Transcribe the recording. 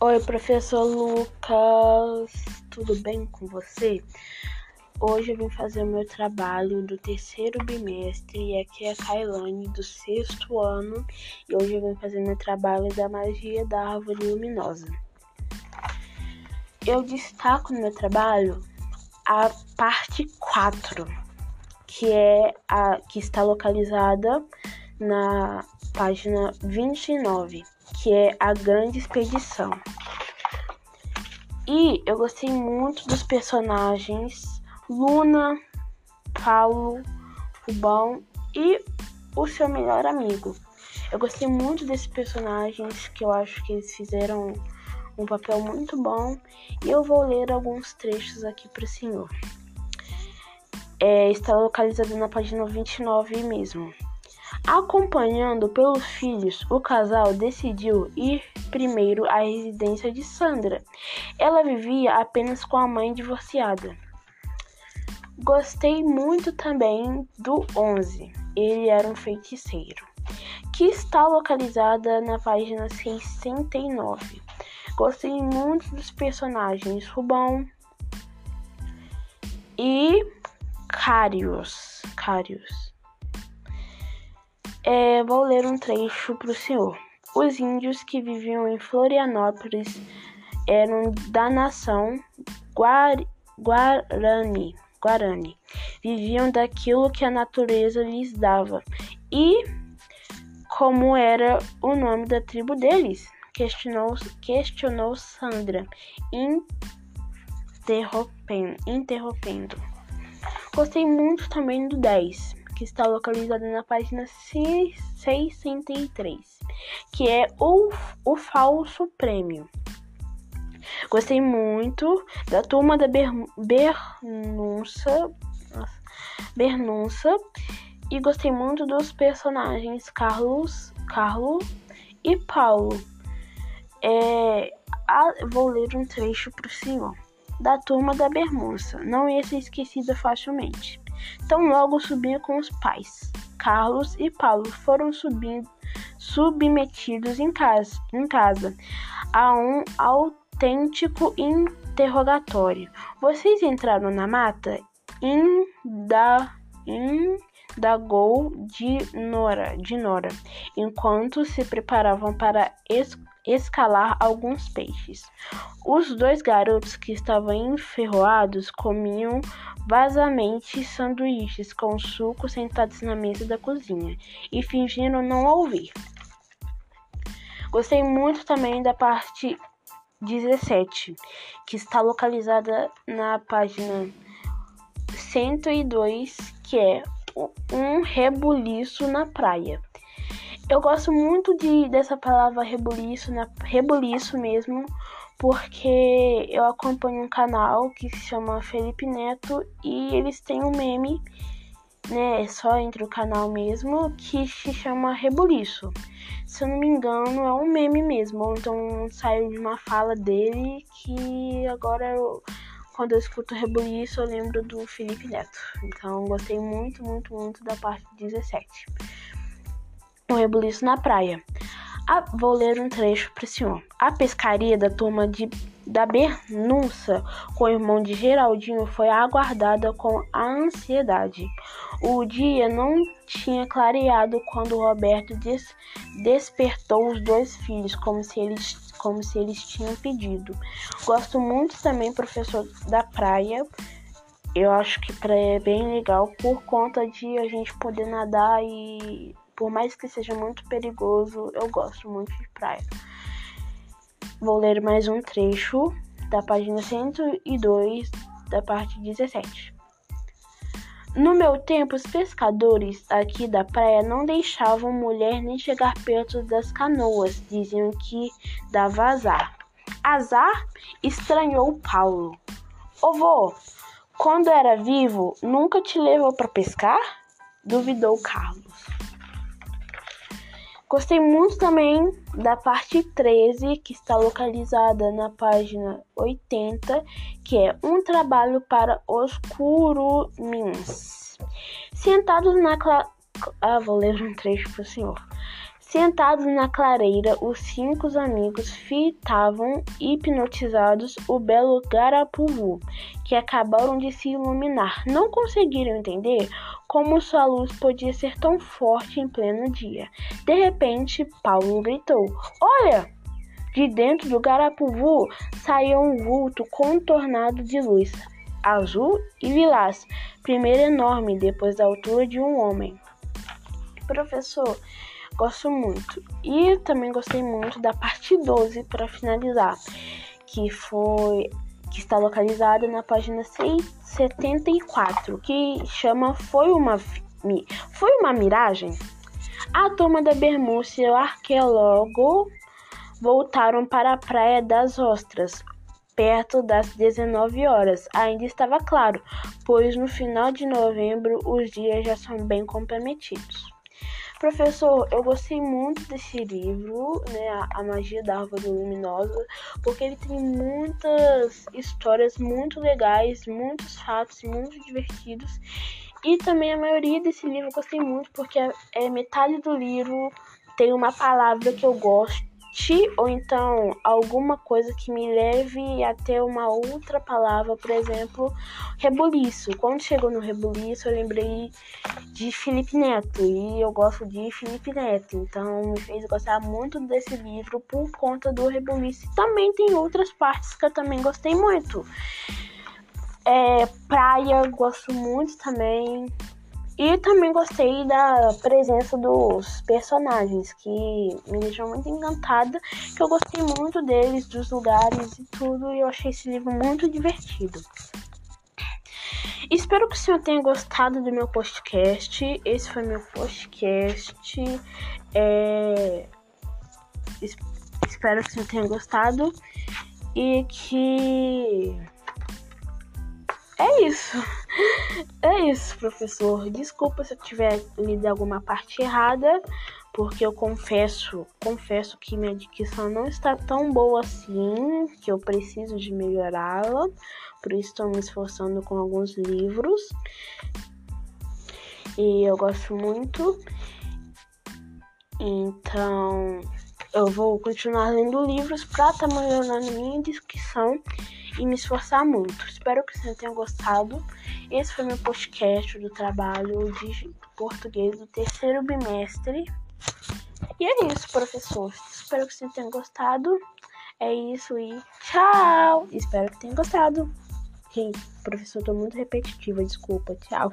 Oi, professor Lucas, tudo bem com você? Hoje eu vim fazer o meu trabalho do terceiro bimestre e aqui é a Kailane do sexto ano e hoje eu vim fazer meu trabalho da magia da árvore luminosa. Eu destaco no meu trabalho a parte 4, que é a que está localizada na página 29, que é a Grande Expedição. E eu gostei muito dos personagens Luna, Paulo, Rubão e o seu melhor amigo. Eu gostei muito desses personagens que eu acho que eles fizeram um papel muito bom e eu vou ler alguns trechos aqui para o senhor. É, está localizado na página 29 mesmo. Acompanhando pelos filhos, o casal decidiu ir primeiro à residência de Sandra. Ela vivia apenas com a mãe divorciada. Gostei muito também do 11. Ele era um feiticeiro, que está localizada na página 69. Gostei muito dos personagens Rubão e Carius. Carius. É, vou ler um trecho para o senhor. Os índios que viviam em Florianópolis eram da nação Guarani. Guarani. Viviam daquilo que a natureza lhes dava. E como era o nome da tribo deles? Questionou, questionou Sandra, interrompendo. Gostei muito também do 10, que está localizado na página 603, que é o, o falso prêmio. Gostei muito da turma da Ber, Bernunça, Bernunça e gostei muito dos personagens Carlos, Carlos e Paulo. É, a, vou ler um trecho para o senhor. Da turma da Bermunça, não ia ser esquecida facilmente. Tão logo subia com os pais. Carlos e Paulo foram subindo, submetidos em casa, em casa a um autêntico interrogatório. Vocês entraram na mata? Inda, indagou de Nora, de Nora, enquanto se preparavam para escalar alguns peixes. Os dois garotos que estavam enferroados comiam vazamente sanduíches com suco sentados na mesa da cozinha e fingiram não ouvir. Gostei muito também da parte 17, que está localizada na página 102, que é um rebuliço na praia. Eu gosto muito de, dessa palavra rebuliço, na, rebuliço mesmo, porque eu acompanho um canal que se chama Felipe Neto e eles têm um meme, né, só entre o canal mesmo, que se chama Rebuliço. Se eu não me engano, é um meme mesmo, então saiu de uma fala dele que agora eu, quando eu escuto Rebuliço eu lembro do Felipe Neto. Então gostei muito, muito, muito da parte 17 um rebuliço na praia. Ah, vou ler um trecho para o senhor. A pescaria da turma de, da Bernunça com o irmão de Geraldinho foi aguardada com ansiedade. O dia não tinha clareado quando Roberto des, despertou os dois filhos, como se eles, como se eles tinham pedido. Gosto muito também, professor, da praia. Eu acho que praia é bem legal por conta de a gente poder nadar e por mais que seja muito perigoso, eu gosto muito de praia. Vou ler mais um trecho da página 102, da parte 17. No meu tempo, os pescadores aqui da praia não deixavam mulher nem chegar perto das canoas, diziam que dava azar. Azar? estranhou Paulo. Ô vô, quando era vivo, nunca te levou para pescar? duvidou Carlos. Gostei muito também da parte 13, que está localizada na página 80, que é um trabalho para os curumins. Sentados na cla... Ah, vou ler um trecho para o senhor. Sentados na clareira, os cinco amigos fitavam hipnotizados o belo Garapuvu, que acabaram de se iluminar. Não conseguiram entender como sua luz podia ser tão forte em pleno dia. De repente, Paulo gritou: Olha! De dentro do Garapuvu saiu um vulto contornado de luz, azul e lilás, primeiro enorme, depois da altura de um homem. Professor, Gosto muito. E também gostei muito da parte 12 para finalizar, que foi que está localizada na página 674, que chama Foi uma Foi uma miragem? A turma da Bermúcia e o arqueólogo voltaram para a Praia das Ostras, perto das 19 horas. Ainda estava claro, pois no final de novembro os dias já são bem comprometidos. Professor, eu gostei muito desse livro, né, A Magia da Árvore Luminosa, porque ele tem muitas histórias muito legais, muitos fatos muito divertidos. E também a maioria desse livro eu gostei muito porque é, é metade do livro tem uma palavra que eu gosto ou então alguma coisa que me leve até uma outra palavra, por exemplo, rebuliço. Quando chegou no rebuliço, eu lembrei de Felipe Neto e eu gosto de Felipe Neto, então me fez gostar muito desse livro por conta do rebuliço. Também tem outras partes que eu também gostei muito. É, praia, gosto muito também. E também gostei da presença dos personagens, que me deixou muito encantada, que eu gostei muito deles, dos lugares e tudo, e eu achei esse livro muito divertido. Espero que o senhor tenha gostado do meu podcast. Esse foi meu podcast. É... Espero que o senhor tenha gostado e que é isso. É isso, professor. Desculpa se eu tiver lido alguma parte errada, porque eu confesso, confesso que minha dicção não está tão boa assim, que eu preciso de melhorá-la. Por isso estou me esforçando com alguns livros. E eu gosto muito. Então, eu vou continuar lendo livros para estar tá melhorando minha dicção e me esforçar muito. Espero que você tenha gostado. Esse foi meu podcast do trabalho de português do terceiro bimestre. E é isso, professor. Espero que você tenha gostado. É isso e tchau! Espero que tenha gostado. Gente, professor, tô muito repetitiva, desculpa. Tchau.